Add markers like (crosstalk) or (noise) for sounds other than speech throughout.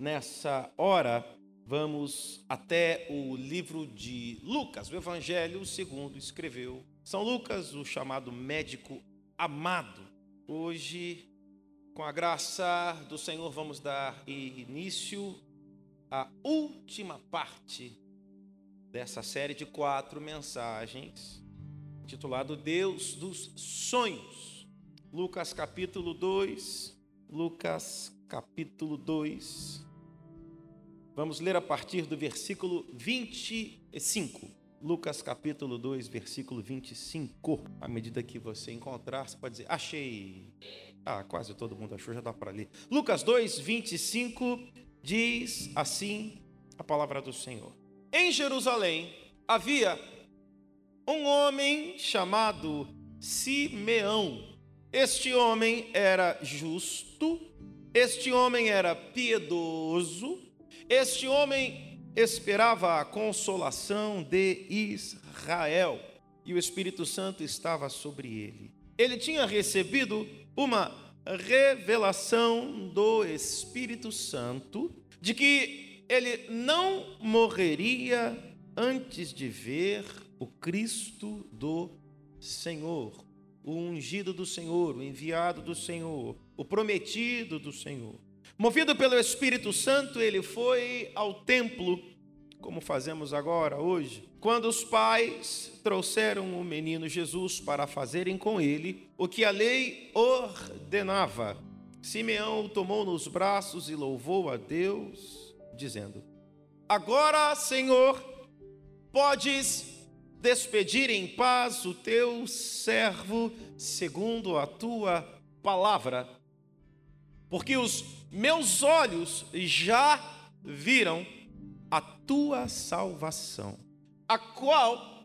nessa hora, vamos até o livro de Lucas, o Evangelho segundo escreveu São Lucas, o chamado médico amado. Hoje, com a graça do Senhor, vamos dar início à última parte dessa série de quatro mensagens, titulado Deus dos Sonhos. Lucas capítulo 2, Lucas capítulo 2. Vamos ler a partir do versículo 25. Lucas capítulo 2, versículo 25. À medida que você encontrar, você pode dizer, achei. Ah, quase todo mundo achou, já dá para ler. Lucas 2, 25 diz assim a palavra do Senhor. Em Jerusalém havia um homem chamado Simeão. Este homem era justo, este homem era piedoso, este homem esperava a consolação de Israel e o Espírito Santo estava sobre ele. Ele tinha recebido uma revelação do Espírito Santo de que ele não morreria antes de ver o Cristo do Senhor, o ungido do Senhor, o enviado do Senhor, o prometido do Senhor. Movido pelo Espírito Santo, ele foi ao templo, como fazemos agora, hoje, quando os pais trouxeram o menino Jesus para fazerem com ele o que a lei ordenava. Simeão o tomou nos braços e louvou a Deus dizendo: Agora, Senhor, podes despedir em paz o teu servo segundo a tua palavra, porque os meus olhos já viram a tua salvação, a qual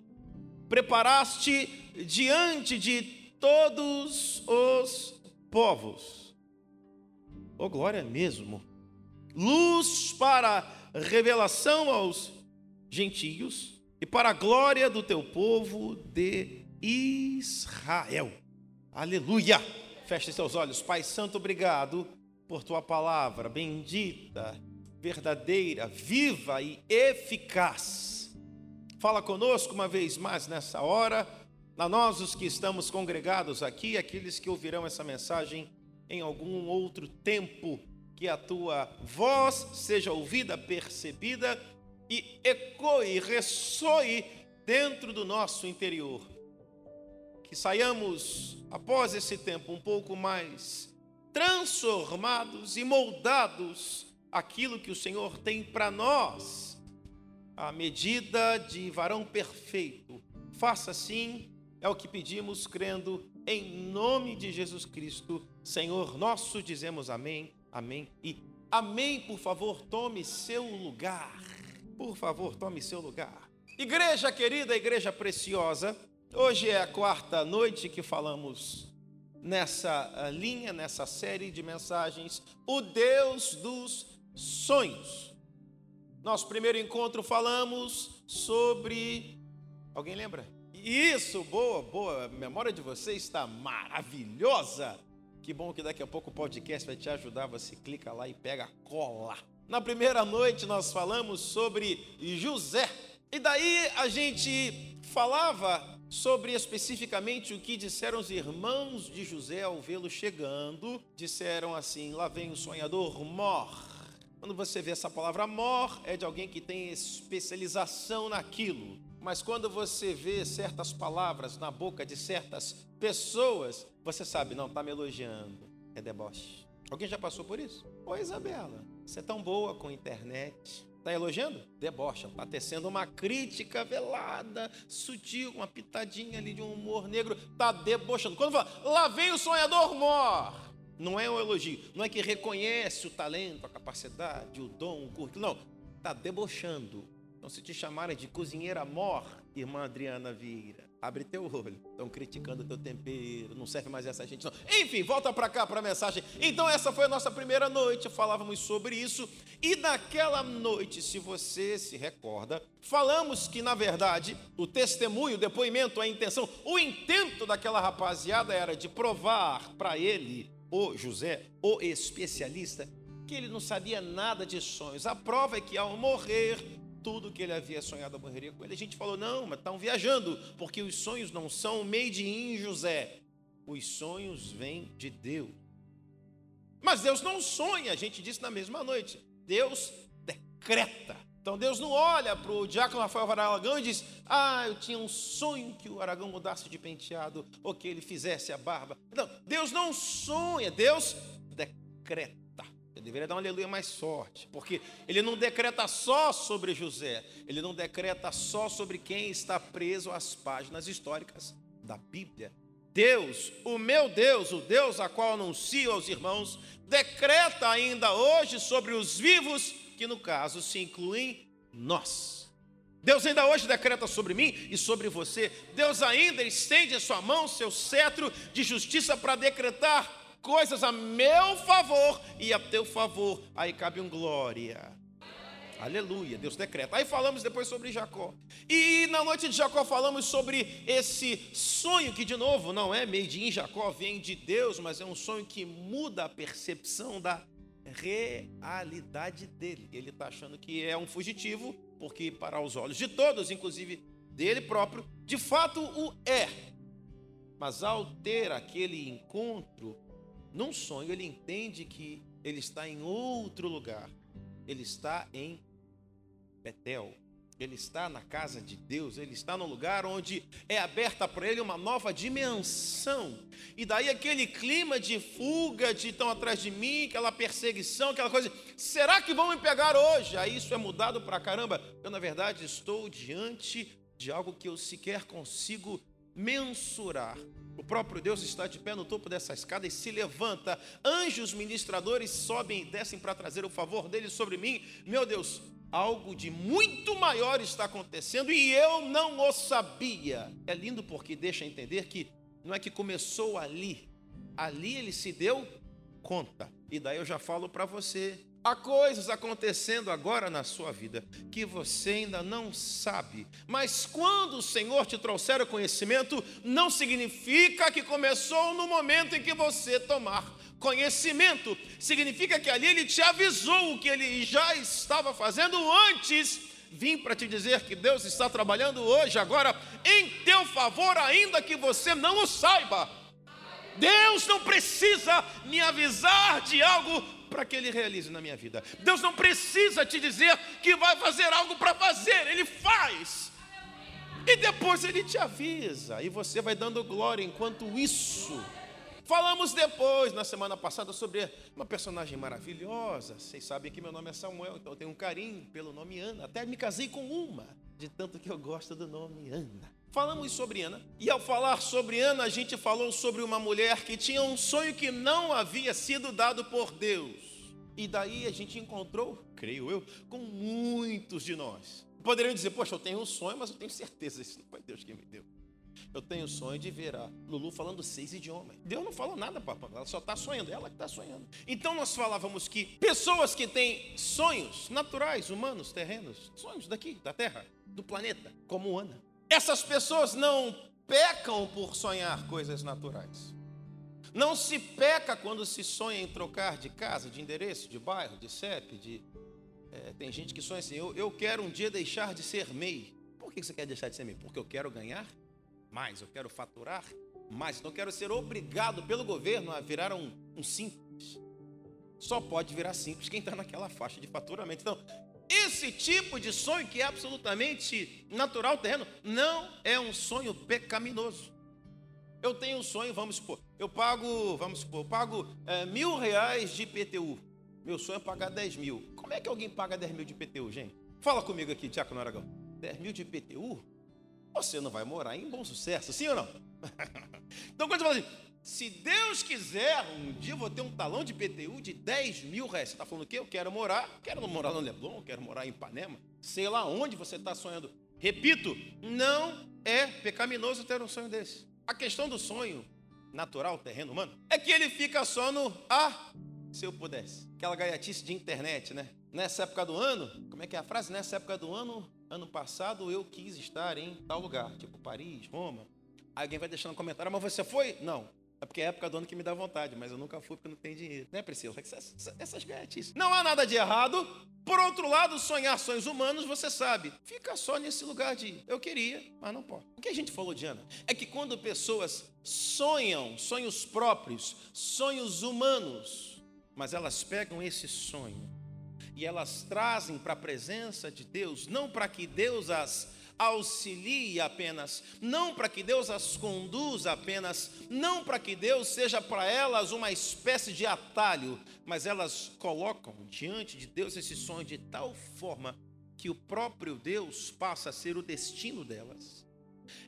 preparaste diante de todos os povos. Oh, glória mesmo! luz para revelação aos gentios e para a glória do teu povo de Israel. Aleluia! Feche seus olhos, Pai Santo, obrigado por tua palavra bendita, verdadeira, viva e eficaz. Fala conosco uma vez mais nessa hora, a nós os que estamos congregados aqui, aqueles que ouvirão essa mensagem em algum outro tempo que a tua voz seja ouvida, percebida e ecoe, ressoe dentro do nosso interior. Que saiamos, após esse tempo, um pouco mais transformados e moldados aquilo que o Senhor tem para nós, a medida de varão perfeito. Faça assim, é o que pedimos, crendo em nome de Jesus Cristo, Senhor nosso, dizemos amém Amém? E amém, por favor, tome seu lugar. Por favor, tome seu lugar. Igreja querida, igreja preciosa, hoje é a quarta noite que falamos nessa ah, linha, nessa série de mensagens, o Deus dos sonhos. Nosso primeiro encontro falamos sobre. Alguém lembra? Isso, boa, boa. A memória de vocês está maravilhosa. Que bom que daqui a pouco o podcast vai te ajudar. Você clica lá e pega cola. Na primeira noite nós falamos sobre José. E daí a gente falava sobre especificamente o que disseram os irmãos de José ao vê-lo chegando. Disseram assim: lá vem o sonhador mor. Quando você vê essa palavra mor, é de alguém que tem especialização naquilo. Mas quando você vê certas palavras na boca de certas pessoas, você sabe, não, está me elogiando. É deboche. Alguém já passou por isso? Oi, Isabela, você é tão boa com internet. Está elogiando? Debocha. Está tecendo uma crítica velada, sutil, uma pitadinha ali de um humor negro. Está debochando. Quando fala, lá vem o sonhador mor. Não é um elogio. Não é que reconhece o talento, a capacidade, o dom, o currículo. Não. Está debochando. Então, se te chamarem de cozinheira mor, irmã Adriana Vieira, Abre teu olho. Estão criticando teu tempero. Não serve mais essa gente, não. Enfim, volta para cá para a mensagem. Então, essa foi a nossa primeira noite. Falávamos sobre isso. E naquela noite, se você se recorda, falamos que, na verdade, o testemunho, o depoimento, a intenção, o intento daquela rapaziada era de provar para ele, o José, o especialista, que ele não sabia nada de sonhos. A prova é que ao morrer, tudo que ele havia sonhado morreria com ele. A gente falou: não, mas estão viajando, porque os sonhos não são made in José. Os sonhos vêm de Deus. Mas Deus não sonha, a gente disse na mesma noite. Deus decreta. Então Deus não olha para o diácono Rafael Aragão e diz: Ah, eu tinha um sonho que o Aragão mudasse de penteado ou que ele fizesse a barba. Não, Deus não sonha, Deus decreta. Deveria dar um aleluia mais forte, porque ele não decreta só sobre José, ele não decreta só sobre quem está preso às páginas históricas da Bíblia. Deus, o meu Deus, o Deus a qual anuncio aos irmãos, decreta ainda hoje sobre os vivos, que no caso se incluem nós. Deus ainda hoje decreta sobre mim e sobre você. Deus ainda estende a sua mão, seu cetro de justiça para decretar coisas a meu favor e a teu favor. Aí cabe um glória. Aleluia, Deus decreta. Aí falamos depois sobre Jacó. E na noite de Jacó falamos sobre esse sonho que, de novo, não é made in Jacó, vem de Deus, mas é um sonho que muda a percepção da realidade dele. Ele está achando que é um fugitivo, porque para os olhos de todos, inclusive dele próprio, de fato o é. Mas ao ter aquele encontro, num sonho, ele entende que ele está em outro lugar. Ele está em Betel. Ele está na casa de Deus, ele está no lugar onde é aberta para ele uma nova dimensão. E daí aquele clima de fuga, de estão atrás de mim, aquela perseguição, aquela coisa. Será que vão me pegar hoje? Aí isso é mudado para caramba. Eu, na verdade, estou diante de algo que eu sequer consigo mensurar. O próprio Deus está de pé no topo dessa escada e se levanta. Anjos ministradores sobem e descem para trazer o favor dele sobre mim. Meu Deus, algo de muito maior está acontecendo e eu não o sabia. É lindo porque deixa entender que não é que começou ali, ali ele se deu conta. E daí eu já falo para você, há coisas acontecendo agora na sua vida que você ainda não sabe, mas quando o Senhor te trouxer o conhecimento, não significa que começou no momento em que você tomar Conhecimento significa que ali ele te avisou o que ele já estava fazendo antes. Vim para te dizer que Deus está trabalhando hoje, agora, em teu favor, ainda que você não o saiba. Deus não precisa me avisar de algo para que Ele realize na minha vida. Deus não precisa te dizer que vai fazer algo para fazer, Ele faz. E depois Ele te avisa, e você vai dando glória enquanto isso Falamos depois, na semana passada, sobre uma personagem maravilhosa. Vocês sabem que meu nome é Samuel, então eu tenho um carinho pelo nome Ana. Até me casei com uma, de tanto que eu gosto do nome Ana. Falamos sobre Ana, e ao falar sobre Ana, a gente falou sobre uma mulher que tinha um sonho que não havia sido dado por Deus. E daí a gente encontrou, creio eu, com muitos de nós. Poderiam dizer, poxa, eu tenho um sonho, mas eu tenho certeza, isso não foi Deus que me deu. Eu tenho sonho de ver a Lulu falando seis idiomas. Deus não fala nada, papai. Ela só está sonhando, ela que está sonhando. Então nós falávamos que pessoas que têm sonhos naturais, humanos, terrenos, sonhos daqui, da terra, do planeta, como Ana. Essas pessoas não pecam por sonhar coisas naturais. Não se peca quando se sonha em trocar de casa, de endereço, de bairro, de CEP, de. É, tem gente que sonha assim, eu, eu quero um dia deixar de ser MEI. Por que você quer deixar de ser MEI? Porque eu quero ganhar mais, eu quero faturar mais, não quero ser obrigado pelo governo a virar um, um simples. Só pode virar simples quem está naquela faixa de faturamento. Então, esse tipo de sonho que é absolutamente natural terreno, não é um sonho pecaminoso. Eu tenho um sonho, vamos supor, eu pago, vamos supor, eu pago é, mil reais de IPTU. Meu sonho é pagar 10 mil. Como é que alguém paga 10 mil de IPTU, gente? Fala comigo aqui, Tiago Aragão. 10 mil de IPTU? você não vai morar em bom sucesso, sim ou não? (laughs) então, quando você fala assim, se Deus quiser, um dia eu vou ter um talão de PTU de 10 mil reais. Você está falando o quê? Eu quero morar, quero morar no Leblon, quero morar em Ipanema, sei lá onde você está sonhando. Repito, não é pecaminoso ter um sonho desse. A questão do sonho natural, terreno humano, é que ele fica só no ah, se eu pudesse. Aquela gaiatice de internet, né? Nessa época do ano, como é que é a frase? Nessa época do ano, ano passado eu quis estar em tal lugar, tipo Paris, Roma. Aí alguém vai deixando um comentário, mas você foi? Não. É porque é a época do ano que me dá vontade, mas eu nunca fui porque não tenho dinheiro. Né, Priscila? Essas, essas gaiatices. Não há nada de errado. Por outro lado, sonhar sonhos humanos, você sabe, fica só nesse lugar de eu queria, mas não pode. O que a gente falou, Diana? É que quando pessoas sonham sonhos próprios, sonhos humanos, mas elas pegam esse sonho e elas trazem para a presença de Deus, não para que Deus as auxilie apenas, não para que Deus as conduza apenas, não para que Deus seja para elas uma espécie de atalho, mas elas colocam diante de Deus esse sonho de tal forma que o próprio Deus passa a ser o destino delas.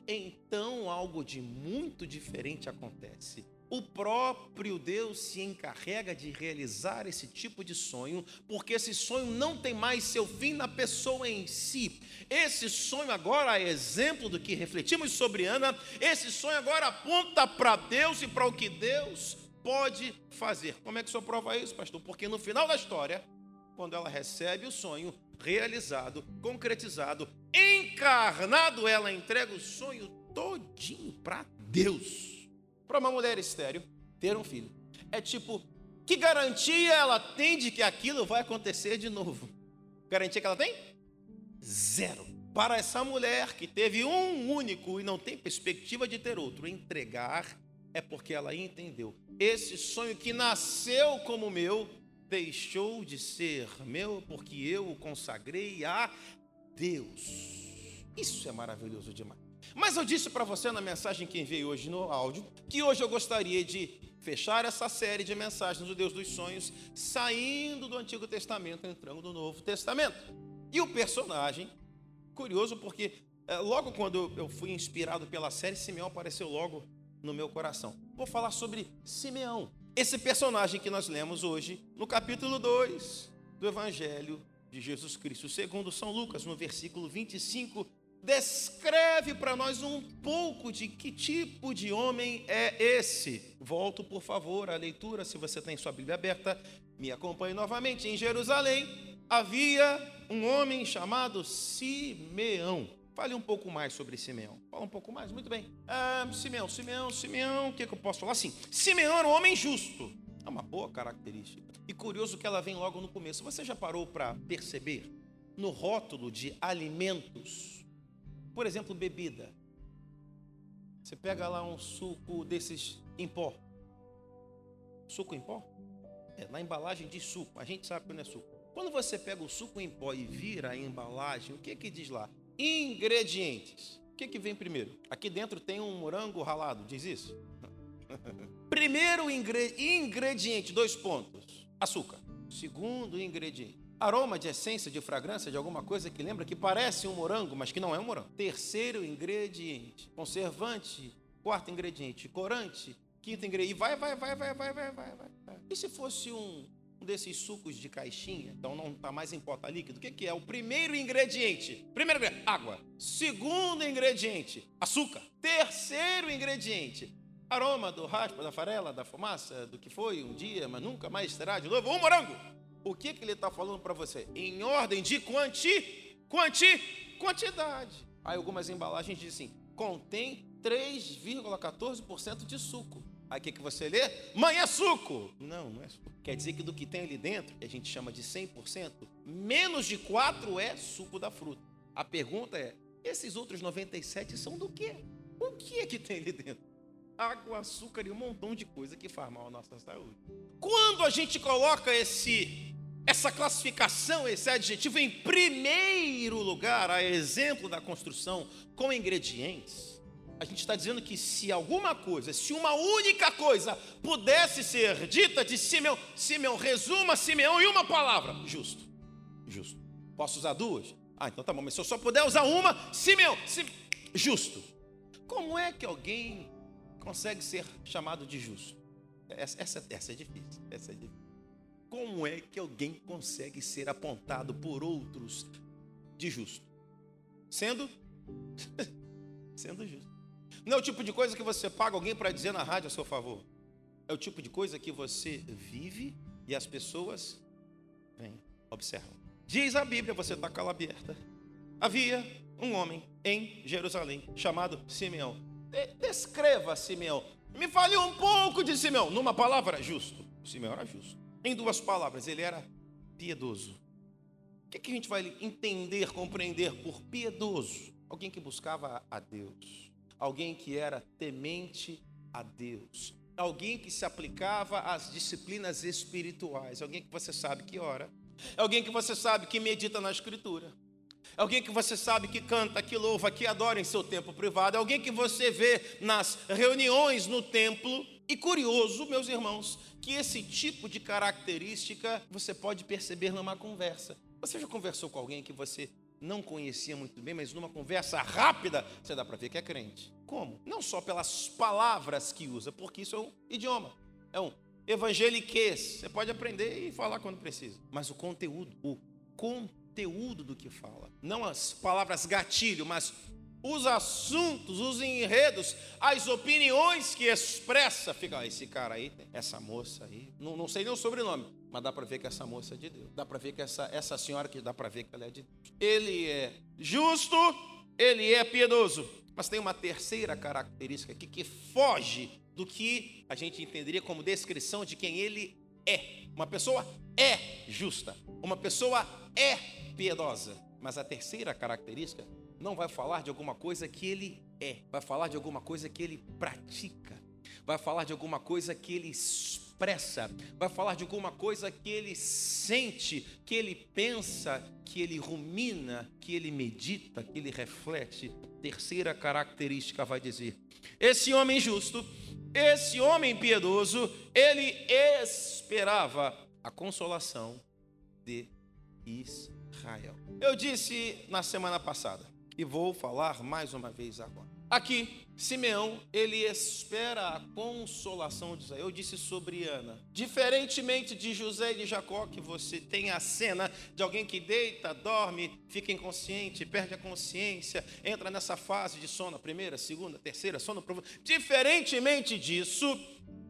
Então algo de muito diferente acontece o próprio Deus se encarrega de realizar esse tipo de sonho, porque esse sonho não tem mais seu fim na pessoa em si. Esse sonho agora é exemplo do que refletimos sobre Ana, esse sonho agora aponta para Deus e para o que Deus pode fazer. Como é que o senhor prova isso, pastor? Porque no final da história, quando ela recebe o sonho realizado, concretizado, encarnado, ela entrega o sonho todinho para Deus para uma mulher estéreo ter um filho. É tipo, que garantia ela tem de que aquilo vai acontecer de novo? Garantia que ela tem? Zero. Para essa mulher que teve um único e não tem perspectiva de ter outro, entregar é porque ela entendeu. Esse sonho que nasceu como meu deixou de ser meu porque eu o consagrei a Deus. Isso é maravilhoso demais. Mas eu disse para você na mensagem que enviei hoje no áudio que hoje eu gostaria de fechar essa série de mensagens do Deus dos Sonhos, saindo do Antigo Testamento, entrando no Novo Testamento. E o personagem, curioso porque é, logo quando eu fui inspirado pela série, Simeão apareceu logo no meu coração. Vou falar sobre Simeão, esse personagem que nós lemos hoje no capítulo 2 do Evangelho de Jesus Cristo, segundo São Lucas, no versículo 25 descreve para nós um pouco de que tipo de homem é esse. Volto, por favor, à leitura, se você tem sua Bíblia aberta, me acompanhe novamente. Em Jerusalém havia um homem chamado Simeão. Fale um pouco mais sobre Simeão. Fala um pouco mais, muito bem. Ah, Simeão, Simeão, Simeão, o que, que eu posso falar? Sim, Simeão era um homem justo. É uma boa característica. E curioso que ela vem logo no começo. Você já parou para perceber no rótulo de alimentos por exemplo, bebida. Você pega lá um suco desses em pó. Suco em pó? É, na embalagem de suco. A gente sabe que não é suco. Quando você pega o suco em pó e vira a embalagem, o que que diz lá? Ingredientes. O que que vem primeiro? Aqui dentro tem um morango ralado, diz isso? (laughs) Primeiro ingrediente, dois pontos. Açúcar. Segundo ingrediente, Aroma de essência, de fragrância, de alguma coisa que lembra que parece um morango, mas que não é um morango. Terceiro ingrediente, conservante. Quarto ingrediente, corante. Quinto ingrediente, vai, vai, vai, vai, vai, vai, vai, vai. E se fosse um, um desses sucos de caixinha, então não está mais em pota líquido, o que, que é? O primeiro ingrediente, primeiro ingrediente, água. Segundo ingrediente, açúcar. Terceiro ingrediente, aroma do raspa, da farela, da fumaça, do que foi um dia, mas nunca mais será de novo, um morango. O que, que ele está falando para você? Em ordem de quanti, quanti, quantidade. Aí algumas embalagens dizem assim, contém 3,14% de suco. Aí o que, que você lê? Mãe, é suco! Não, não é suco. Quer dizer que do que tem ali dentro, que a gente chama de 100%, menos de 4 é suco da fruta. A pergunta é, esses outros 97 são do quê? O que é que tem ali dentro? Água, açúcar e um montão de coisa que faz mal à nossa saúde. Quando a gente coloca esse essa classificação, esse adjetivo, em primeiro lugar, a exemplo da construção com ingredientes, a gente está dizendo que se alguma coisa, se uma única coisa pudesse ser dita de Simeão, Simeão, resuma Simeão em uma palavra: justo. Justo. Posso usar duas? Ah, então tá bom, mas se eu só puder usar uma, Simeão, justo. Como é que alguém consegue ser chamado de justo? Essa, essa, essa é difícil. Essa é difícil. Como é que alguém consegue ser apontado por outros de justo? Sendo (laughs) sendo justo. Não é o tipo de coisa que você paga alguém para dizer na rádio a seu favor. É o tipo de coisa que você vive e as pessoas vêm, observam. Diz a Bíblia, você está com ela aberta. Havia um homem em Jerusalém chamado Simeão. Descreva Simeão. Me fale um pouco de Simeão. Numa palavra, justo. Simeão era justo. Em duas palavras, ele era piedoso. O que, que a gente vai entender, compreender por piedoso? Alguém que buscava a Deus. Alguém que era temente a Deus. Alguém que se aplicava às disciplinas espirituais. Alguém que você sabe que ora. Alguém que você sabe que medita na Escritura. Alguém que você sabe que canta, que louva, que adora em seu tempo privado. Alguém que você vê nas reuniões no templo. E curioso, meus irmãos, que esse tipo de característica você pode perceber numa conversa. Você já conversou com alguém que você não conhecia muito bem, mas numa conversa rápida, você dá para ver que é crente. Como? Não só pelas palavras que usa, porque isso é um idioma, é um evangeliquez. Você pode aprender e falar quando precisa, mas o conteúdo, o conteúdo do que fala, não as palavras gatilho, mas os assuntos, os enredos, as opiniões que expressa. Fica, esse cara aí, essa moça aí, não, não sei nem o sobrenome, mas dá para ver que essa moça é de Deus. Dá para ver que essa, essa senhora que dá para ver que ela é de Deus. Ele é justo, ele é piedoso. Mas tem uma terceira característica aqui que foge do que a gente entenderia como descrição de quem ele é. Uma pessoa é justa, uma pessoa é piedosa. Mas a terceira característica não vai falar de alguma coisa que ele é, vai falar de alguma coisa que ele pratica, vai falar de alguma coisa que ele expressa, vai falar de alguma coisa que ele sente, que ele pensa, que ele rumina, que ele medita, que ele reflete. Terceira característica vai dizer: esse homem justo, esse homem piedoso, ele esperava a consolação de Israel. Eu disse na semana passada, e vou falar mais uma vez agora. Aqui, Simeão, ele espera a consolação de Israel. Eu disse sobre Ana. Diferentemente de José e de Jacó, que você tem a cena de alguém que deita, dorme, fica inconsciente, perde a consciência, entra nessa fase de sono, primeira, segunda, terceira, sono profundo. Diferentemente disso,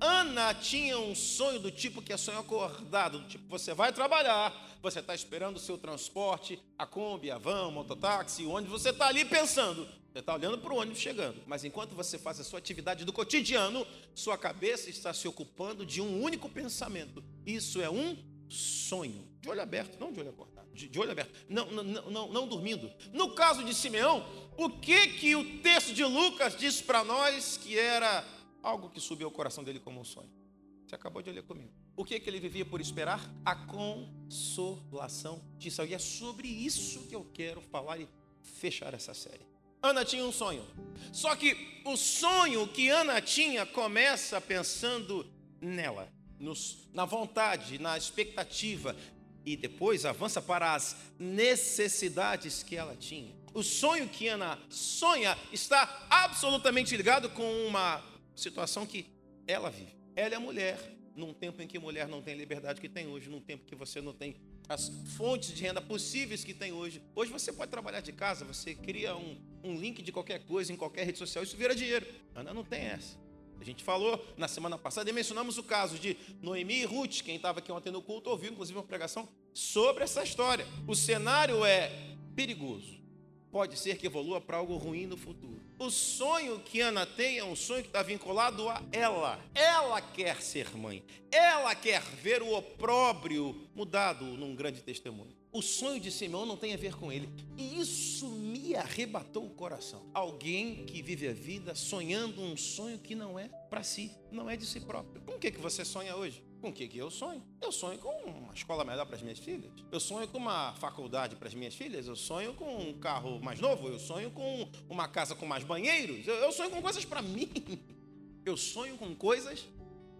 Ana tinha um sonho do tipo que é sonho acordado, do tipo, você vai trabalhar, você está esperando o seu transporte, a Kombi, a van, o mototáxi, o ônibus, você está ali pensando, você está olhando para o ônibus chegando, mas enquanto você faz a sua atividade do cotidiano, sua cabeça está se ocupando de um único pensamento. Isso é um sonho, de olho aberto, não de olho acordado, de, de olho aberto, não, não, não, não dormindo. No caso de Simeão, o que que o texto de Lucas diz para nós que era algo que subiu ao coração dele como um sonho? Você acabou de ler comigo. O que, que ele vivia por esperar? A consolação de Israel. E é sobre isso que eu quero falar e fechar essa série. Ana tinha um sonho. Só que o sonho que Ana tinha começa pensando nela, nos, na vontade, na expectativa, e depois avança para as necessidades que ela tinha. O sonho que Ana sonha está absolutamente ligado com uma situação que ela vive. Ela é mulher, num tempo em que mulher não tem liberdade que tem hoje, num tempo que você não tem as fontes de renda possíveis que tem hoje. Hoje você pode trabalhar de casa, você cria um, um link de qualquer coisa em qualquer rede social, isso vira dinheiro. Ana não tem essa. A gente falou na semana passada e mencionamos o caso de Noemi e Ruth. Quem estava aqui ontem no culto ouviu, inclusive, uma pregação sobre essa história. O cenário é perigoso. Pode ser que evolua para algo ruim no futuro. O sonho que Ana tem é um sonho que está vinculado a ela. Ela quer ser mãe. Ela quer ver o opróbrio mudado num grande testemunho. O sonho de Simeão não tem a ver com ele. E isso me arrebatou o coração. Alguém que vive a vida sonhando um sonho que não é para si, não é de si próprio. Com o que, que você sonha hoje? Com o que, que eu sonho? Eu sonho com uma escola melhor para as minhas filhas. Eu sonho com uma faculdade para as minhas filhas. Eu sonho com um carro mais novo. Eu sonho com uma casa com mais banheiros. Eu sonho com coisas para mim. Eu sonho com coisas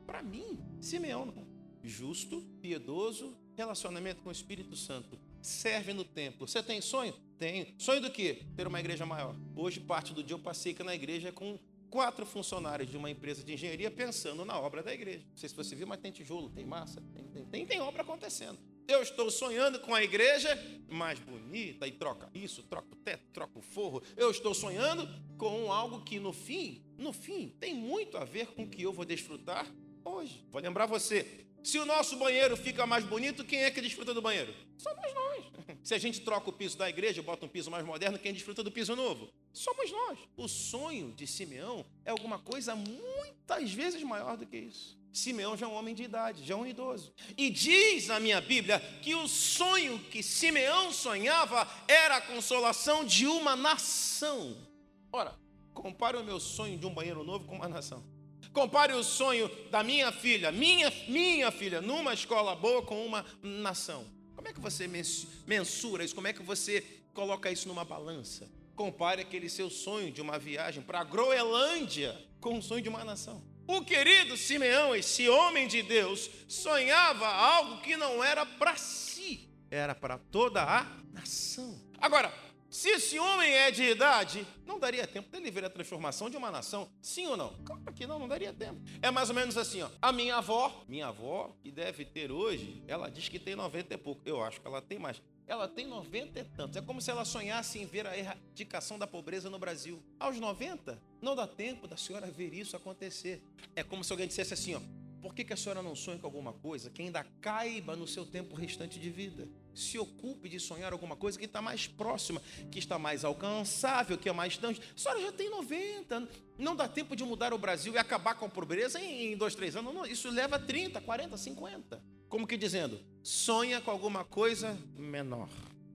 para (laughs) mim. Simeão, não. Justo, piedoso, relacionamento com o Espírito Santo. Serve no templo. Você tem sonho? Tenho. Sonho do quê? Ter uma igreja maior. Hoje, parte do dia, eu passei aqui na igreja com quatro funcionários de uma empresa de engenharia pensando na obra da igreja. Não sei se você viu, mas tem tijolo, tem massa, tem, tem, tem, tem obra acontecendo. Eu estou sonhando com a igreja mais bonita e troca isso, troca o teto, troca o forro. Eu estou sonhando com algo que no fim, no fim, tem muito a ver com o que eu vou desfrutar hoje. Vou lembrar você, se o nosso banheiro fica mais bonito, quem é que desfruta do banheiro? Somos nós. (laughs) Se a gente troca o piso da igreja, bota um piso mais moderno, quem desfruta do piso novo? Somos nós. O sonho de Simeão é alguma coisa muitas vezes maior do que isso. Simeão já é um homem de idade, já é um idoso. E diz na minha Bíblia que o sonho que Simeão sonhava era a consolação de uma nação. Ora, compare o meu sonho de um banheiro novo com uma nação. Compare o sonho da minha filha, minha, minha filha, numa escola boa com uma nação. Como é que você mensura isso? Como é que você coloca isso numa balança? Compare aquele seu sonho de uma viagem para a Groenlândia com o sonho de uma nação. O querido Simeão, esse homem de Deus, sonhava algo que não era para si, era para toda a nação. Agora, se esse homem é de idade, não daria tempo dele ver a transformação de uma nação? Sim ou não? Claro que não, não daria tempo. É mais ou menos assim, ó. A minha avó, minha avó, que deve ter hoje, ela diz que tem 90 e pouco. Eu acho que ela tem mais. Ela tem 90 e tantos. É como se ela sonhasse em ver a erradicação da pobreza no Brasil. Aos 90, não dá tempo da senhora ver isso acontecer. É como se alguém dissesse assim, ó. Por que, que a senhora não sonha com alguma coisa que ainda caiba no seu tempo restante de vida? Se ocupe de sonhar alguma coisa que está mais próxima, que está mais alcançável, que é mais distante. A senhora já tem 90, não dá tempo de mudar o Brasil e acabar com a pobreza em dois, três anos. Não, isso leva 30, 40, 50. Como que dizendo? Sonha com alguma coisa menor.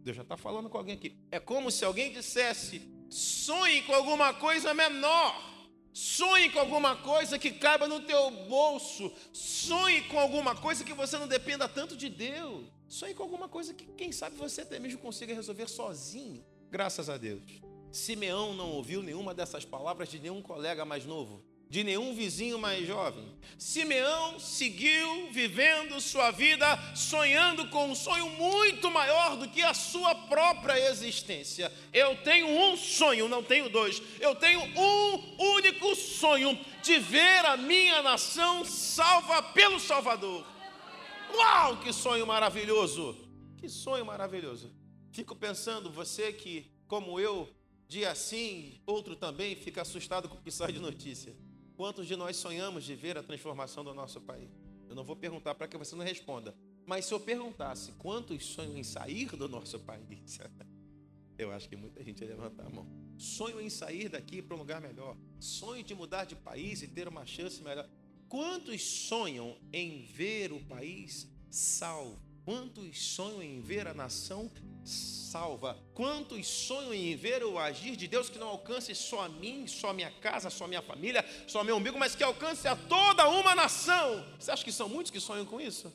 Deus já está falando com alguém aqui. É como se alguém dissesse: sonhe com alguma coisa menor. Sonhe com alguma coisa que caiba no teu bolso. Sonhe com alguma coisa que você não dependa tanto de Deus. Sonhe com alguma coisa que, quem sabe, você até mesmo consiga resolver sozinho. Graças a Deus. Simeão não ouviu nenhuma dessas palavras de nenhum colega mais novo de nenhum vizinho mais jovem. Simeão seguiu vivendo sua vida sonhando com um sonho muito maior do que a sua própria existência. Eu tenho um sonho, não tenho dois. Eu tenho um único sonho de ver a minha nação salva pelo Salvador. Uau, que sonho maravilhoso! Que sonho maravilhoso. Fico pensando, você que, como eu, dia sim, outro também, fica assustado com o que sai de notícia. Quantos de nós sonhamos de ver a transformação do nosso país? Eu não vou perguntar para que você não responda. Mas se eu perguntasse quantos sonham em sair do nosso país, (laughs) eu acho que muita gente ia levantar a mão. Sonho em sair daqui para um lugar melhor. Sonho de mudar de país e ter uma chance melhor. Quantos sonham em ver o país salvo? Quantos sonham em ver a nação salva? Quantos sonham em ver o agir de Deus que não alcance só a mim, só a minha casa, só a minha família, só meu amigo, mas que alcance a toda uma nação? Você acha que são muitos que sonham com isso?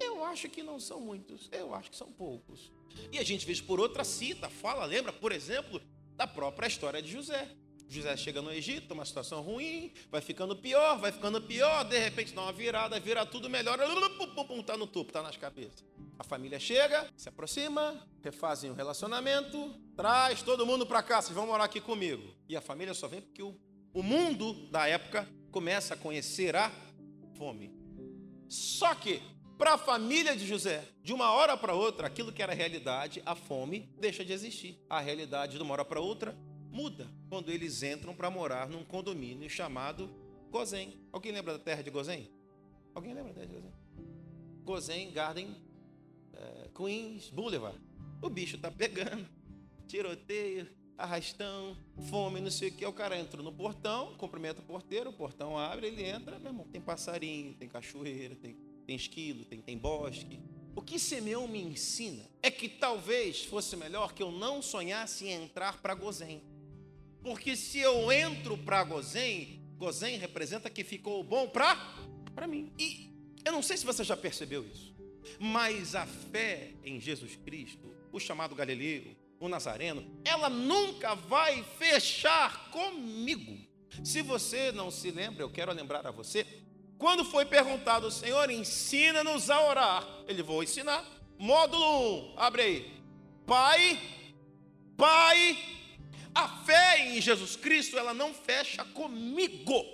Eu acho que não são muitos, eu acho que são poucos. E a gente vê por outra cita, fala, lembra, por exemplo, da própria história de José. José chega no Egito, uma situação ruim, vai ficando pior, vai ficando pior, de repente dá uma virada, vira tudo melhor, está no topo, está nas cabeças. A família chega, se aproxima, refazem o relacionamento, traz todo mundo para cá, vocês vão morar aqui comigo. E a família só vem porque o, o mundo da época começa a conhecer a fome. Só que, para a família de José, de uma hora para outra, aquilo que era realidade, a fome, deixa de existir. A realidade, de uma hora para outra, muda quando eles entram para morar num condomínio chamado Gozen. Alguém lembra da terra de Gozen? Alguém lembra da terra de Gozen? Gozen Garden é, Queens Boulevard. O bicho tá pegando, tiroteio, arrastão, fome, não sei o que. O cara entra no portão, cumprimenta o porteiro, o portão abre, ele entra, meu irmão, tem passarinho, tem cachoeira, tem, tem esquilo, tem, tem bosque. O que Simeão me ensina é que talvez fosse melhor que eu não sonhasse em entrar para Gozém. Porque se eu entro para Gozém, Gozém representa que ficou bom para mim. E eu não sei se você já percebeu isso, mas a fé em Jesus Cristo, o chamado Galileu, o Nazareno, ela nunca vai fechar comigo. Se você não se lembra, eu quero lembrar a você, quando foi perguntado, Senhor, ensina-nos a orar, ele vou ensinar. Módulo 1, abre aí. Pai, Pai, a fé em Jesus Cristo, ela não fecha comigo.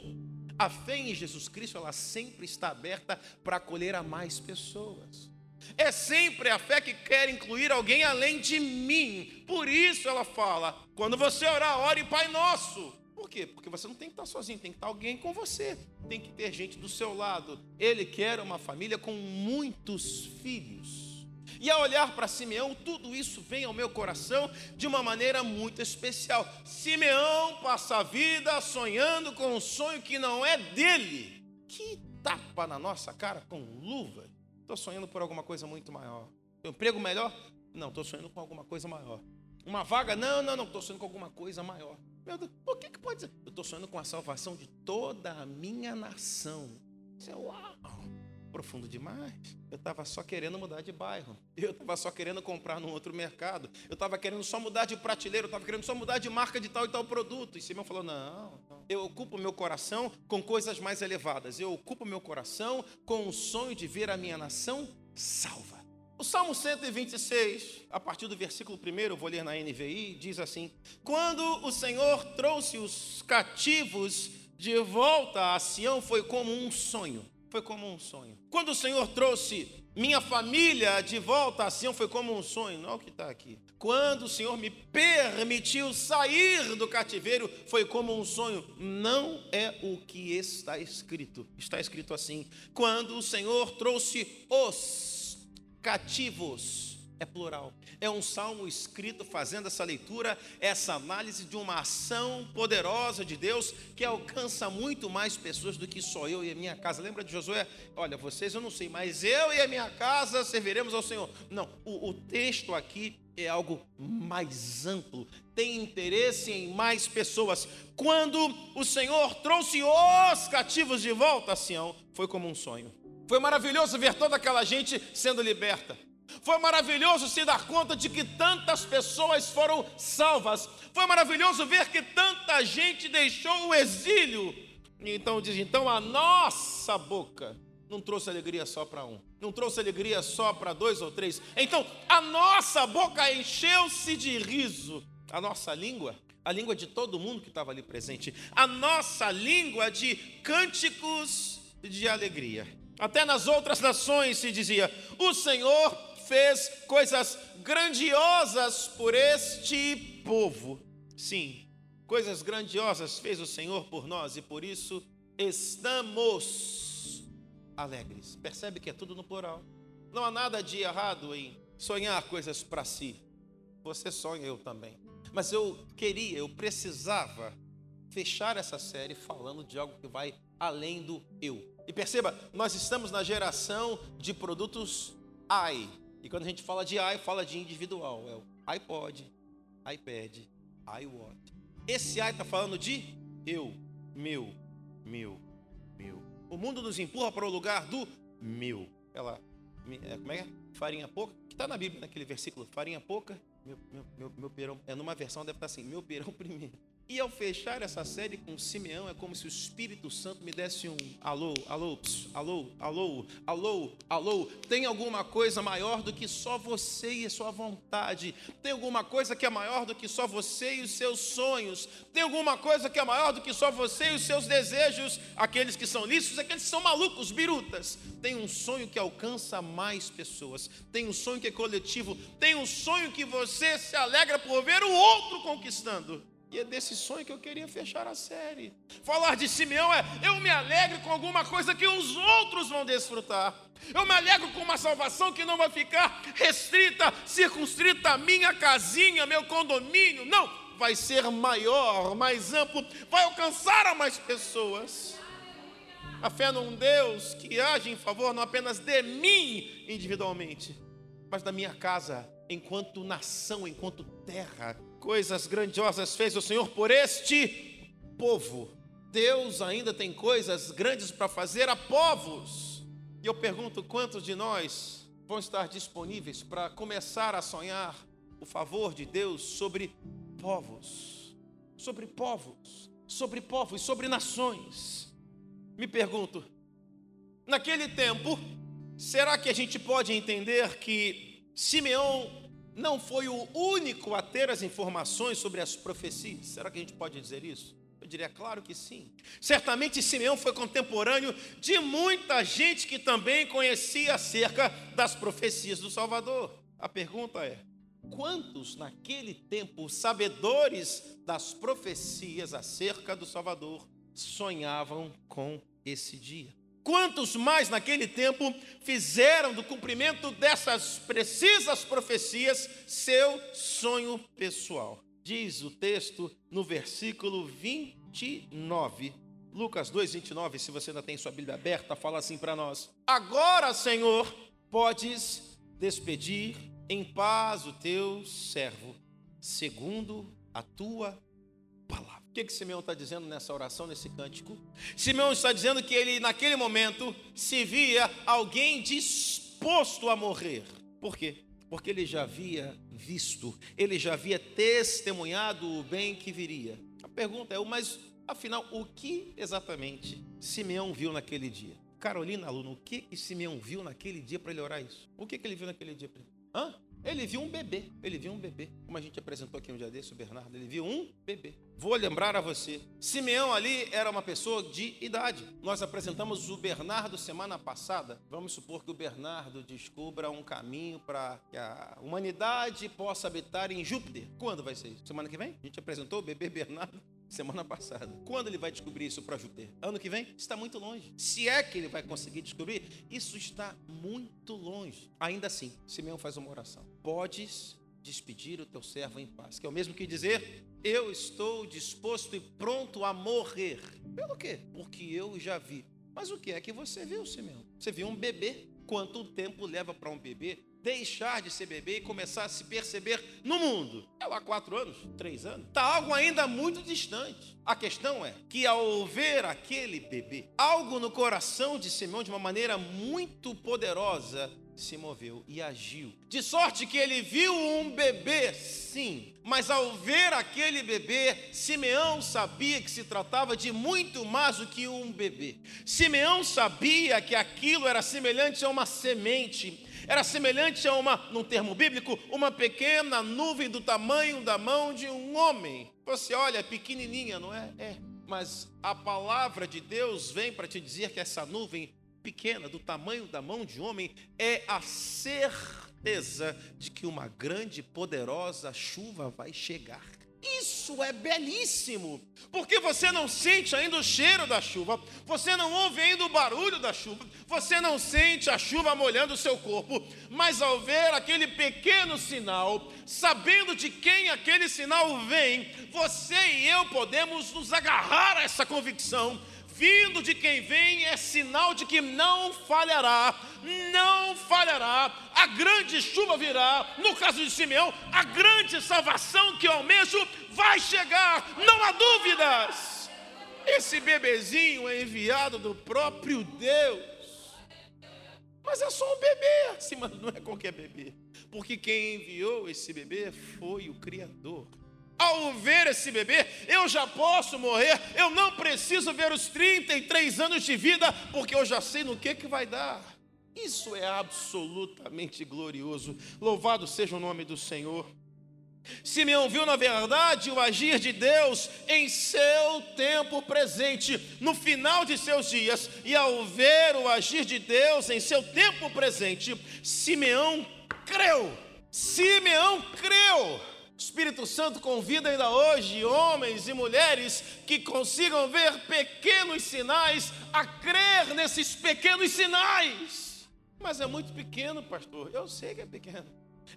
A fé em Jesus Cristo, ela sempre está aberta para acolher a mais pessoas. É sempre a fé que quer incluir alguém além de mim. Por isso ela fala: quando você orar, ore Pai Nosso. Por quê? Porque você não tem que estar sozinho, tem que estar alguém com você. Tem que ter gente do seu lado. Ele quer uma família com muitos filhos. E ao olhar para Simeão, tudo isso vem ao meu coração de uma maneira muito especial. Simeão passa a vida sonhando com um sonho que não é dele. Que tapa na nossa cara com luva. Estou sonhando por alguma coisa muito maior. Um emprego melhor? Não, estou sonhando com alguma coisa maior. Uma vaga? Não, não, não, estou sonhando com alguma coisa maior. Meu Deus, o que, que pode ser? Eu estou sonhando com a salvação de toda a minha nação. Isso é uau! Profundo demais. Eu estava só querendo mudar de bairro. Eu estava só querendo comprar num outro mercado. Eu estava querendo só mudar de prateleira. Eu estava querendo só mudar de marca de tal e tal produto. E Simão falou: não, eu ocupo meu coração com coisas mais elevadas. Eu ocupo meu coração com o sonho de ver a minha nação salva. O Salmo 126, a partir do versículo 1, eu vou ler na NVI, diz assim: Quando o Senhor trouxe os cativos de volta a Sião, foi como um sonho foi como um sonho. Quando o Senhor trouxe minha família de volta a Sião, foi como um sonho. É o que está aqui. Quando o Senhor me permitiu sair do cativeiro, foi como um sonho. Não é o que está escrito. Está escrito assim: quando o Senhor trouxe os cativos é plural. É um salmo escrito fazendo essa leitura, essa análise de uma ação poderosa de Deus que alcança muito mais pessoas do que só eu e a minha casa. Lembra de Josué? Olha, vocês eu não sei, mas eu e a minha casa serviremos ao Senhor. Não, o, o texto aqui é algo mais amplo, tem interesse em mais pessoas. Quando o Senhor trouxe os cativos de volta a Sião, foi como um sonho. Foi maravilhoso ver toda aquela gente sendo liberta. Foi maravilhoso se dar conta de que tantas pessoas foram salvas. Foi maravilhoso ver que tanta gente deixou o exílio. Então diz: então a nossa boca não trouxe alegria só para um, não trouxe alegria só para dois ou três. Então a nossa boca encheu-se de riso. A nossa língua, a língua de todo mundo que estava ali presente, a nossa língua de cânticos de alegria. Até nas outras nações se dizia: o Senhor fez coisas grandiosas por este povo. Sim, coisas grandiosas fez o Senhor por nós e por isso estamos alegres. Percebe que é tudo no plural. Não há nada de errado em sonhar coisas para si. Você sonha, eu também. Mas eu queria, eu precisava fechar essa série falando de algo que vai além do eu. E perceba, nós estamos na geração de produtos AI, e quando a gente fala de i, fala de individual. É o iPod, iPad, iWatch. Esse i está falando de eu, meu, meu, meu. O mundo nos empurra para o lugar do meu. Ela, é, como é que é? Farinha pouca, que está na Bíblia, naquele versículo. Farinha pouca, meu, meu, meu, meu perão. É numa versão deve estar assim, meu perão (laughs) primeiro. E ao fechar essa série com Simeão, é como se o Espírito Santo me desse um alô, alô, alô, alô, alô, alô. Tem alguma coisa maior do que só você e a sua vontade? Tem alguma coisa que é maior do que só você e os seus sonhos? Tem alguma coisa que é maior do que só você e os seus desejos? Aqueles que são lícitos, aqueles que são malucos, birutas. Tem um sonho que alcança mais pessoas. Tem um sonho que é coletivo. Tem um sonho que você se alegra por ver o outro conquistando. E é desse sonho que eu queria fechar a série. Falar de Simeão é: eu me alegro com alguma coisa que os outros vão desfrutar. Eu me alegro com uma salvação que não vai ficar restrita, circunscrita à minha casinha, meu condomínio. Não, vai ser maior, mais amplo, vai alcançar a mais pessoas. A fé num Deus que age em favor não apenas de mim individualmente, mas da minha casa, enquanto nação, enquanto terra coisas grandiosas fez o Senhor por este povo. Deus ainda tem coisas grandes para fazer a povos. E eu pergunto quantos de nós vão estar disponíveis para começar a sonhar o favor de Deus sobre povos, sobre povos, sobre povos, sobre nações. Me pergunto, naquele tempo, será que a gente pode entender que Simeão não foi o único a ter as informações sobre as profecias. Será que a gente pode dizer isso? Eu diria, claro que sim. Certamente Simeão foi contemporâneo de muita gente que também conhecia acerca das profecias do Salvador. A pergunta é: quantos naquele tempo, sabedores das profecias acerca do Salvador, sonhavam com esse dia? Quantos mais naquele tempo fizeram do cumprimento dessas precisas profecias seu sonho pessoal? Diz o texto no versículo 29. Lucas 2, 29, se você ainda tem sua Bíblia aberta, fala assim para nós: Agora, Senhor, podes despedir em paz o teu servo, segundo a tua. O que, que Simeão está dizendo nessa oração, nesse cântico? Simeão está dizendo que ele, naquele momento, se via alguém disposto a morrer. Por quê? Porque ele já havia visto, ele já havia testemunhado o bem que viria. A pergunta é: mas afinal, o que exatamente Simeão viu naquele dia? Carolina, aluno, o que, que Simeão viu naquele dia para ele orar isso? O que, que ele viu naquele dia? Hã? Ele viu um bebê, ele viu um bebê. Como a gente apresentou aqui um dia desse, o Bernardo, ele viu um bebê. Vou lembrar a você, Simeão ali era uma pessoa de idade. Nós apresentamos o Bernardo semana passada. Vamos supor que o Bernardo descubra um caminho para que a humanidade possa habitar em Júpiter. Quando vai ser isso? Semana que vem? A gente apresentou o bebê Bernardo semana passada. Quando ele vai descobrir isso para Júpiter? Ano que vem? Está muito longe. Se é que ele vai conseguir descobrir, isso está muito longe. Ainda assim, Simeão faz uma oração. Podes despedir o teu servo em paz, que é o mesmo que dizer: Eu estou disposto e pronto a morrer. Pelo quê? Porque eu já vi. Mas o que é que você viu, Simeão? Você viu um bebê. Quanto tempo leva para um bebê deixar de ser bebê e começar a se perceber no mundo? É há quatro anos, três anos. Está algo ainda muito distante. A questão é que ao ver aquele bebê, algo no coração de Simeão de uma maneira muito poderosa se moveu e agiu. De sorte que ele viu um bebê, sim, mas ao ver aquele bebê, Simeão sabia que se tratava de muito mais do que um bebê. Simeão sabia que aquilo era semelhante a uma semente, era semelhante a uma, num termo bíblico, uma pequena nuvem do tamanho da mão de um homem. Você olha, é pequenininha, não é? É. Mas a palavra de Deus vem para te dizer que essa nuvem pequena, do tamanho da mão de homem, é a certeza de que uma grande e poderosa chuva vai chegar. Isso é belíssimo, porque você não sente ainda o cheiro da chuva, você não ouve ainda o barulho da chuva, você não sente a chuva molhando o seu corpo, mas ao ver aquele pequeno sinal, sabendo de quem aquele sinal vem, você e eu podemos nos agarrar a essa convicção vindo de quem vem é sinal de que não falhará, não falhará. A grande chuva virá, no caso de Simeão, a grande salvação que eu almejo vai chegar, não há dúvidas. Esse bebezinho é enviado do próprio Deus. Mas é só um bebê, assim, (laughs) mas não é qualquer bebê. Porque quem enviou esse bebê foi o Criador. Ao ver esse bebê, eu já posso morrer, eu não preciso ver os 33 anos de vida, porque eu já sei no que, que vai dar. Isso é absolutamente glorioso. Louvado seja o nome do Senhor. Simeão viu, na verdade, o agir de Deus em seu tempo presente, no final de seus dias, e ao ver o agir de Deus em seu tempo presente, Simeão creu. Simeão creu. Espírito Santo convida ainda hoje homens e mulheres que consigam ver pequenos sinais a crer nesses pequenos sinais. Mas é muito pequeno, pastor. Eu sei que é pequeno.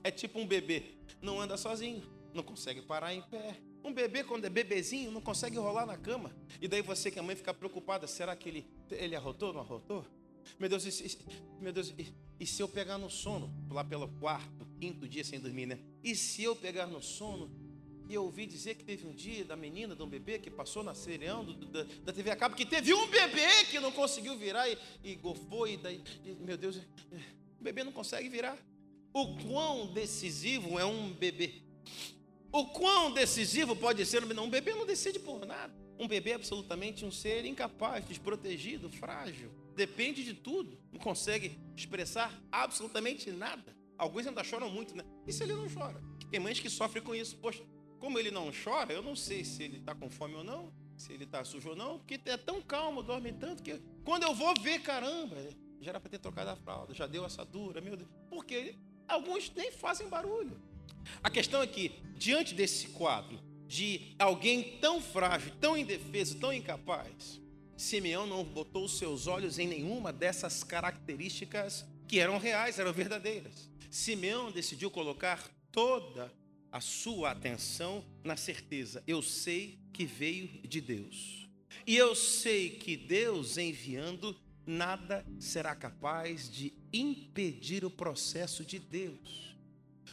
É tipo um bebê, não anda sozinho, não consegue parar em pé. Um bebê, quando é bebezinho, não consegue rolar na cama. E daí você que a mãe fica preocupada: será que ele, ele arrotou, não arrotou? Meu Deus, e, meu Deus, e, e, se eu pegar no sono, lá pelo quarto, quinto dia sem dormir, né? E se eu pegar no sono e eu ouvi dizer que teve um dia da menina, de um bebê que passou na serião do, da, da TV a cabo, que teve um bebê que não conseguiu virar e, e gofou, e daí, e, meu Deus, o bebê não consegue virar. O quão decisivo é um bebê? O quão decisivo pode ser um bebê? não decide por nada. Um bebê é absolutamente um ser incapaz, desprotegido, frágil depende de tudo, não consegue expressar absolutamente nada. Alguns ainda choram muito, né? E se ele não chora? Tem mães que sofrem com isso. Poxa, como ele não chora, eu não sei se ele está com fome ou não, se ele está sujo ou não, porque é tão calmo, dorme tanto que quando eu vou ver, caramba, já era para ter trocado a fralda, já deu assadura, meu Deus. Porque alguns nem fazem barulho. A questão é que, diante desse quadro de alguém tão frágil, tão indefeso, tão incapaz, Simeão não botou seus olhos em nenhuma dessas características que eram reais, eram verdadeiras. Simeão decidiu colocar toda a sua atenção na certeza: eu sei que veio de Deus. E eu sei que Deus enviando, nada será capaz de impedir o processo de Deus.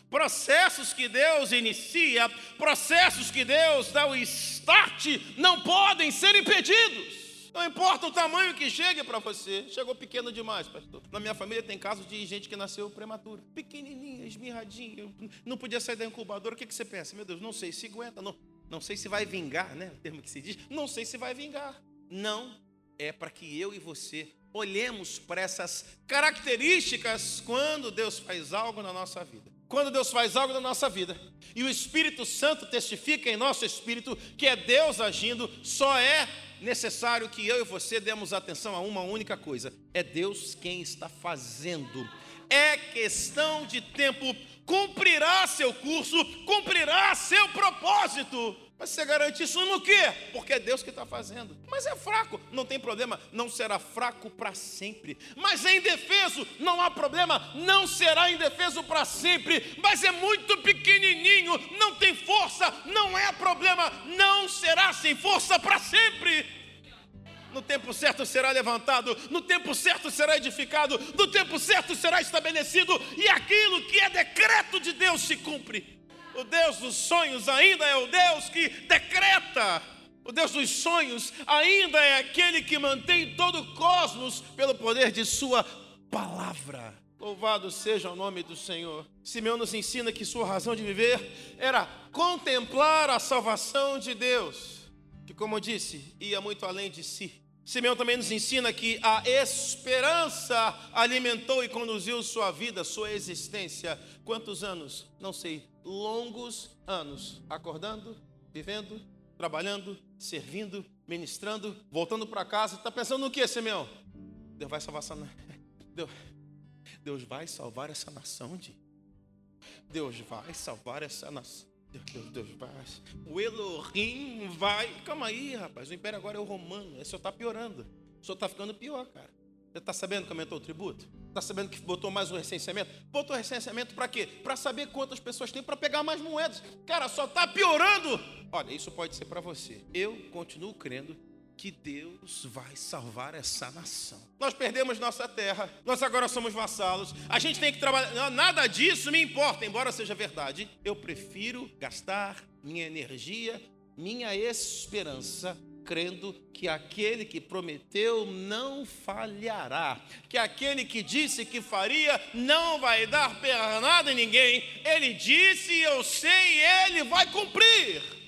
Processos que Deus inicia, processos que Deus dá o start, não podem ser impedidos. Não importa o tamanho que chegue para você. Chegou pequeno demais, pastor. Na minha família tem casos de gente que nasceu prematura. Pequenininha, esmirradinha. Não podia sair da incubadora. O que, que você pensa? Meu Deus, não sei se aguenta. Não, não sei se vai vingar, né? O termo que se diz. Não sei se vai vingar. Não. É para que eu e você olhemos para essas características quando Deus faz algo na nossa vida. Quando Deus faz algo na nossa vida e o Espírito Santo testifica em nosso espírito que é Deus agindo, só é necessário que eu e você demos atenção a uma única coisa: é Deus quem está fazendo. É questão de tempo, cumprirá seu curso, cumprirá seu propósito. Mas você garante isso no quê? Porque é Deus que está fazendo. Mas é fraco, não tem problema, não será fraco para sempre. Mas é indefeso, não há problema, não será indefeso para sempre. Mas é muito pequenininho, não tem força, não é problema, não será sem força para sempre. No tempo certo será levantado, no tempo certo será edificado, no tempo certo será estabelecido, e aquilo que é decreto de Deus se cumpre. O Deus dos sonhos ainda é o Deus que decreta. O Deus dos sonhos ainda é aquele que mantém todo o cosmos pelo poder de Sua palavra. Louvado seja o nome do Senhor. Simeão nos ensina que sua razão de viver era contemplar a salvação de Deus, que, como eu disse, ia muito além de si. Simeão também nos ensina que a esperança alimentou e conduziu sua vida, sua existência. Quantos anos? Não sei. Longos anos. Acordando, vivendo, trabalhando, servindo, ministrando, voltando para casa. Está pensando no que, Simeão? Deus vai salvar essa (laughs) Deus, Deus vai salvar essa nação, de Deus vai salvar essa nação. Deus, Deus, Deus vai. O Elohim vai. Calma aí, rapaz. O império agora é o romano. Isso está piorando. Senhor está ficando pior, cara. Você está sabendo que aumentou o tributo? Está sabendo que botou mais um recenseamento? Botou recenseamento para quê? Para saber quantas pessoas tem para pegar mais moedas. Cara, só está piorando. Olha, isso pode ser para você. Eu continuo crendo que Deus vai salvar essa nação. Nós perdemos nossa terra, nós agora somos vassalos, a gente tem que trabalhar. Nada disso me importa, embora seja verdade. Eu prefiro gastar minha energia, minha esperança crendo que aquele que prometeu não falhará, que aquele que disse que faria não vai dar pernada em ninguém. Ele disse, eu sei, ele vai cumprir.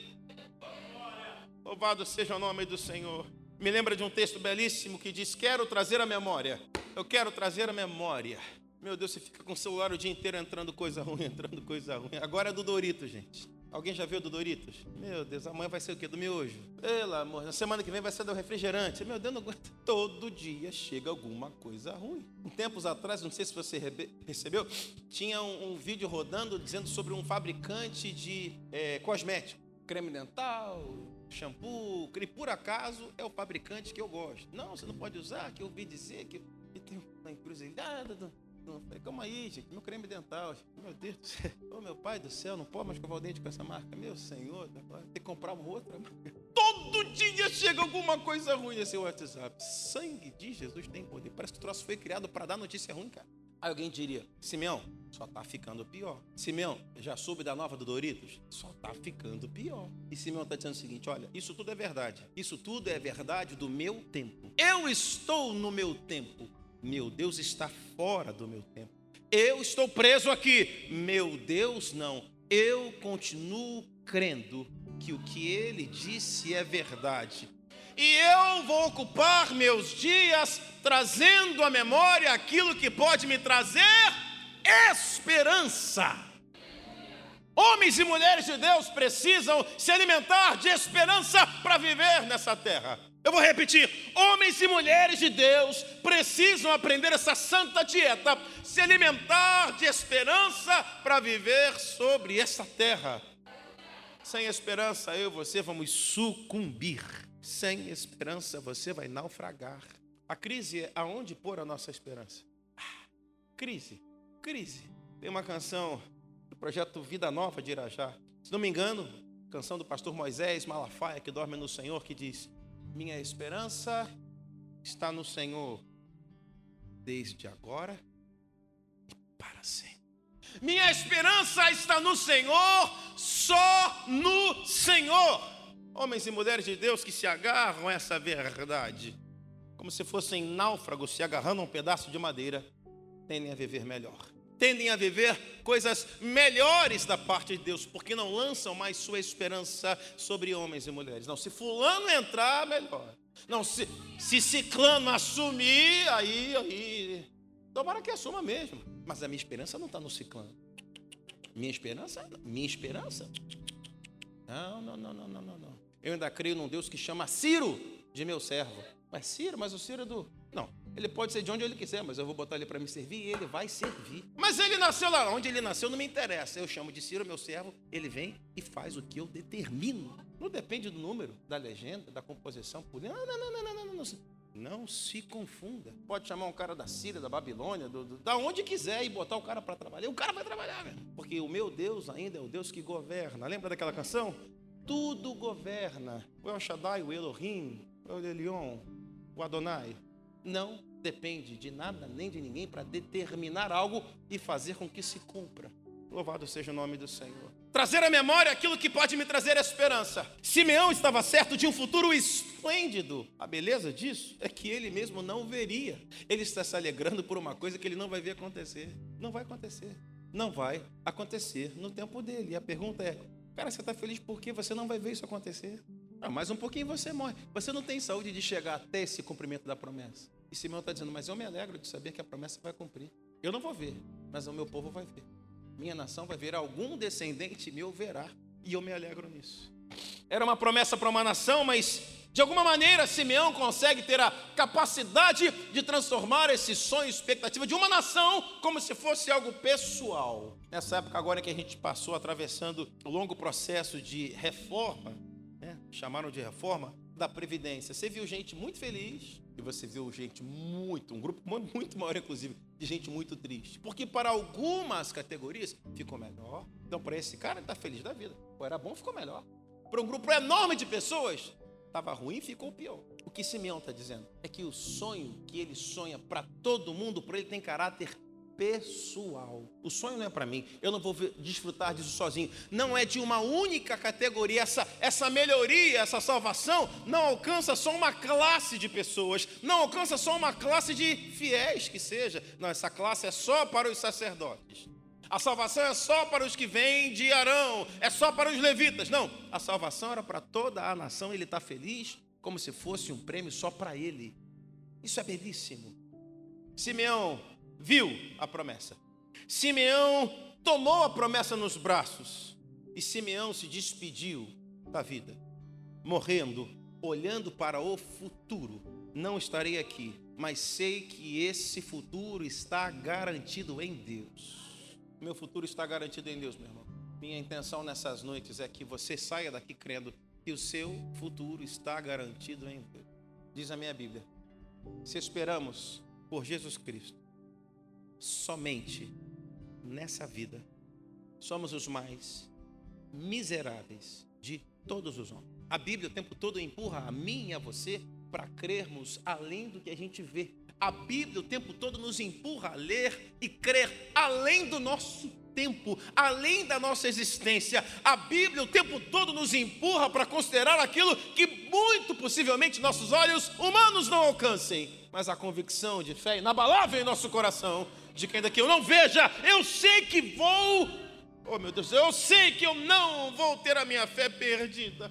Louvado seja o nome do Senhor. Me lembra de um texto belíssimo que diz: Quero trazer a memória. Eu quero trazer a memória. Meu Deus, você fica com o celular o dia inteiro entrando coisa ruim, (laughs) entrando coisa ruim. Agora é do Doritos, gente. Alguém já viu do Doritos? Meu Deus, amanhã vai ser o quê? Do miojo? Pelo amor, na semana que vem vai ser do refrigerante. Meu Deus, não aguento. Todo dia chega alguma coisa ruim. Um tempos atrás, não sei se você recebeu, tinha um, um vídeo rodando dizendo sobre um fabricante de é, cosmético. Creme dental, shampoo, que por acaso é o fabricante que eu gosto. Não, você não pode usar, que eu ouvi dizer que, tem uma encruzilhada. Do, falei, calma aí, gente, meu creme dental. Meu Deus do céu, (laughs) oh, meu pai do céu, não pode mais escovar o dente com essa marca. Meu senhor, tem que comprar uma outra marca. Todo dia chega alguma coisa ruim nesse WhatsApp. Sangue de Jesus tem poder. Parece que o troço foi criado para dar notícia ruim, cara. Aí alguém diria, Simeão, só tá ficando pior. Simeão, já soube da nova do Doritos? Só tá ficando pior. E Simeão está dizendo o seguinte: olha, isso tudo é verdade. Isso tudo é verdade do meu tempo. Eu estou no meu tempo. Meu Deus está fora do meu tempo. Eu estou preso aqui. Meu Deus não. Eu continuo crendo que o que ele disse é verdade e eu vou ocupar meus dias trazendo à memória aquilo que pode me trazer esperança. Homens e mulheres de Deus precisam se alimentar de esperança para viver nessa terra. Eu vou repetir: homens e mulheres de Deus precisam aprender essa santa dieta, se alimentar de esperança para viver sobre essa terra. Sem esperança, eu e você vamos sucumbir Sem esperança você vai naufragar. A crise é aonde pôr a nossa esperança. Ah, crise, crise. Tem uma canção do projeto Vida Nova de Irajá. Se não me engano, canção do pastor Moisés Malafaia, que dorme no Senhor, que diz: Minha esperança está no Senhor, desde agora e para sempre. Minha esperança está no Senhor, só no Senhor. Homens e mulheres de Deus que se agarram a essa verdade, como se fossem náufragos se agarrando a um pedaço de madeira, tendem a viver melhor. Tendem a viver coisas melhores da parte de Deus, porque não lançam mais sua esperança sobre homens e mulheres. Não, se fulano entrar, melhor. Não, se, se ciclano assumir, aí, aí. Tomara que assuma mesmo. Mas a minha esperança não está no ciclano. Minha esperança, minha esperança. Não, não, não, não, não, não. Eu ainda creio num Deus que chama Ciro de meu servo. Mas Ciro, mas o Ciro é do. Não, ele pode ser de onde ele quiser, mas eu vou botar ele para me servir e ele vai servir. Mas ele nasceu lá, onde ele nasceu não me interessa. Eu chamo de Ciro, meu servo, ele vem e faz o que eu determino. Não depende do número, da legenda, da composição. Não, não, não, não, não, não. não. Não se confunda. Pode chamar um cara da Síria, da Babilônia, do, do, da onde quiser e botar o cara para trabalhar. O cara vai trabalhar, velho. Porque o meu Deus ainda é o Deus que governa. Lembra daquela canção? Tudo governa. O El Shaddai, o Elohim, o Elion, o Adonai. Não depende de nada nem de ninguém para determinar algo e fazer com que se cumpra. Louvado seja o nome do Senhor. Trazer à memória aquilo que pode me trazer esperança. Simeão estava certo de um futuro esplêndido. A beleza disso é que ele mesmo não veria. Ele está se alegrando por uma coisa que ele não vai ver acontecer. Não vai acontecer. Não vai acontecer no tempo dele. E a pergunta é: cara, você está feliz porque você não vai ver isso acontecer? Ah, mais um pouquinho você morre. Você não tem saúde de chegar até esse cumprimento da promessa. E Simeão está dizendo: mas eu me alegro de saber que a promessa vai cumprir. Eu não vou ver, mas o meu povo vai ver minha nação vai ver, algum descendente meu verá, e eu me alegro nisso. Era uma promessa para uma nação, mas de alguma maneira Simeão consegue ter a capacidade de transformar esse sonho, expectativa de uma nação, como se fosse algo pessoal. Nessa época agora que a gente passou atravessando o longo processo de reforma, né, chamaram de reforma da Previdência, você viu gente muito feliz, e você viu gente muito, um grupo muito maior, inclusive, de gente muito triste. Porque para algumas categorias ficou melhor. Então, para esse cara, ele está feliz da vida. Ou era bom, ficou melhor. Para um grupo enorme de pessoas, estava ruim, ficou pior. O que Simeão está dizendo é que o sonho que ele sonha para todo mundo, para ele tem caráter pessoal. O sonho não é para mim, eu não vou desfrutar disso sozinho. Não é de uma única categoria. Essa, essa melhoria, essa salvação, não alcança só uma classe de pessoas, não alcança só uma classe de fiéis que seja. Não, essa classe é só para os sacerdotes. A salvação é só para os que vêm de Arão, é só para os levitas. Não, a salvação era para toda a nação. Ele está feliz como se fosse um prêmio só para ele. Isso é belíssimo. Simeão viu a promessa. Simeão tomou a promessa nos braços e Simeão se despediu da vida, morrendo, olhando para o futuro. Não estarei aqui, mas sei que esse futuro está garantido em Deus. Meu futuro está garantido em Deus, meu irmão. Minha intenção nessas noites é que você saia daqui crendo que o seu futuro está garantido em Deus. Diz a minha Bíblia: se esperamos por Jesus Cristo, somente nessa vida somos os mais miseráveis de todos os homens. A Bíblia o tempo todo empurra a mim e a você para crermos além do que a gente vê. A Bíblia o tempo todo nos empurra a ler e crer além do nosso tempo, além da nossa existência. A Bíblia o tempo todo nos empurra para considerar aquilo que muito possivelmente nossos olhos humanos não alcancem, mas a convicção de fé inabalável em nosso coração de que ainda que eu não veja, eu sei que vou, oh meu Deus, eu sei que eu não vou ter a minha fé perdida.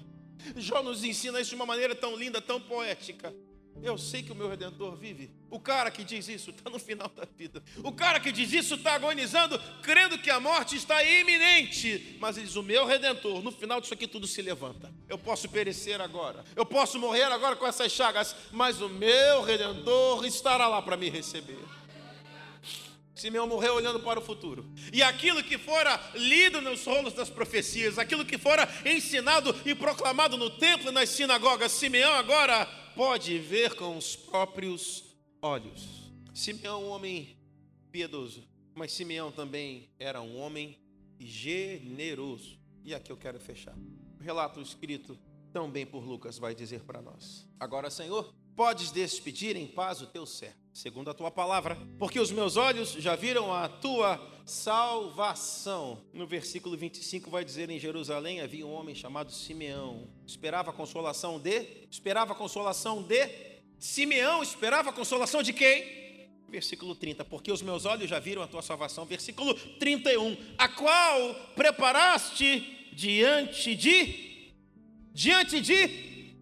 Jó nos ensina isso de uma maneira tão linda, tão poética. Eu sei que o meu redentor vive. O cara que diz isso está no final da vida. O cara que diz isso está agonizando, crendo que a morte está iminente. Mas ele diz: O meu redentor, no final disso aqui tudo se levanta. Eu posso perecer agora, eu posso morrer agora com essas chagas, mas o meu redentor estará lá para me receber. Simeão morreu olhando para o futuro. E aquilo que fora lido nos rolos das profecias, aquilo que fora ensinado e proclamado no templo e nas sinagogas, Simeão agora pode ver com os próprios olhos. Simeão, um homem piedoso, mas Simeão também era um homem generoso. E aqui eu quero fechar. O relato escrito também por Lucas vai dizer para nós: Agora, Senhor, podes despedir em paz o teu servo, segundo a tua palavra, porque os meus olhos já viram a tua salvação. No versículo 25 vai dizer: Em Jerusalém havia um homem chamado Simeão, esperava a consolação de, esperava a consolação de Simeão, esperava a consolação de quem? Versículo 30, porque os meus olhos já viram a tua salvação. Versículo 31, a qual preparaste diante de, diante de,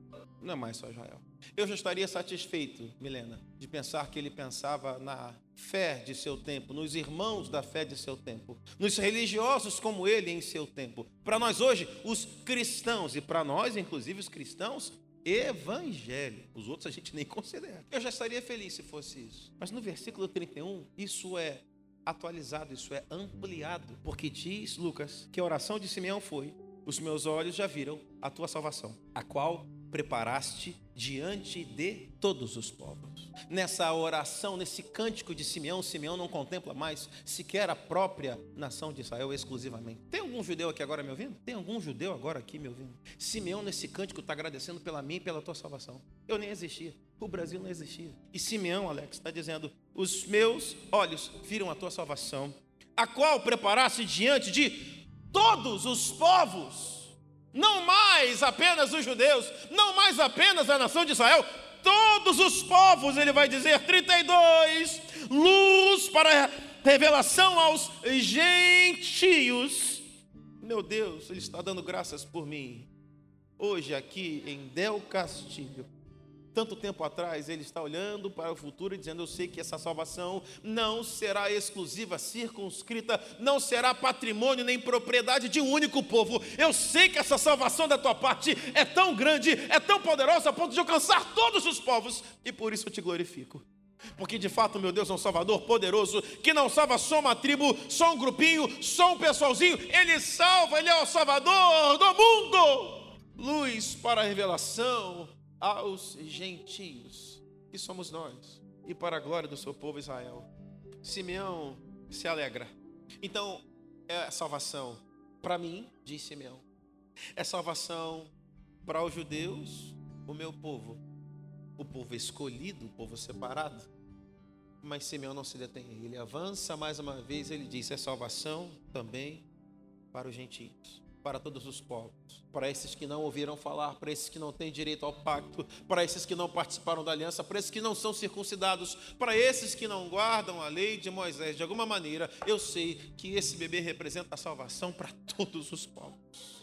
não é mais só Israel. Eu já estaria satisfeito, Milena, de pensar que ele pensava na fé de seu tempo, nos irmãos da fé de seu tempo, nos religiosos como ele em seu tempo. Para nós hoje, os cristãos, e para nós, inclusive os cristãos, evangelho. Os outros a gente nem (laughs) considera. Eu já estaria feliz se fosse isso. Mas no versículo 31, isso é atualizado, isso é ampliado, porque diz Lucas que a oração de Simeão foi: Os meus olhos já viram a tua salvação, a qual preparaste diante de todos os povos. Nessa oração, nesse cântico de Simeão, Simeão não contempla mais sequer a própria nação de Israel exclusivamente. Tem algum judeu aqui agora me ouvindo? Tem algum judeu agora aqui me ouvindo? Simeão, nesse cântico, está agradecendo pela mim e pela tua salvação. Eu nem existia. O Brasil não existia. E Simeão, Alex, está dizendo: Os meus olhos viram a tua salvação, a qual preparaste diante de todos os povos não mais apenas os judeus, não mais apenas a nação de Israel, todos os povos, ele vai dizer, 32, luz para revelação aos gentios. Meu Deus, ele está dando graças por mim. Hoje aqui em Del Castilho, tanto tempo atrás, ele está olhando para o futuro e dizendo: Eu sei que essa salvação não será exclusiva, circunscrita, não será patrimônio nem propriedade de um único povo. Eu sei que essa salvação da tua parte é tão grande, é tão poderosa a ponto de alcançar todos os povos, e por isso eu te glorifico. Porque de fato, meu Deus é um Salvador poderoso, que não salva só uma tribo, só um grupinho, só um pessoalzinho, Ele salva, Ele é o Salvador do mundo. Luz para a revelação, aos gentios, que somos nós, e para a glória do seu povo Israel. Simeão se alegra. Então, é salvação para mim, diz Simeão. É salvação para os judeus, o meu povo, o povo escolhido, o povo separado. Mas Simeão não se detém, ele avança mais uma vez, ele diz: é salvação também para os gentios para todos os povos, para esses que não ouviram falar, para esses que não têm direito ao pacto, para esses que não participaram da aliança, para esses que não são circuncidados, para esses que não guardam a lei de Moisés. De alguma maneira, eu sei que esse bebê representa a salvação para todos os povos.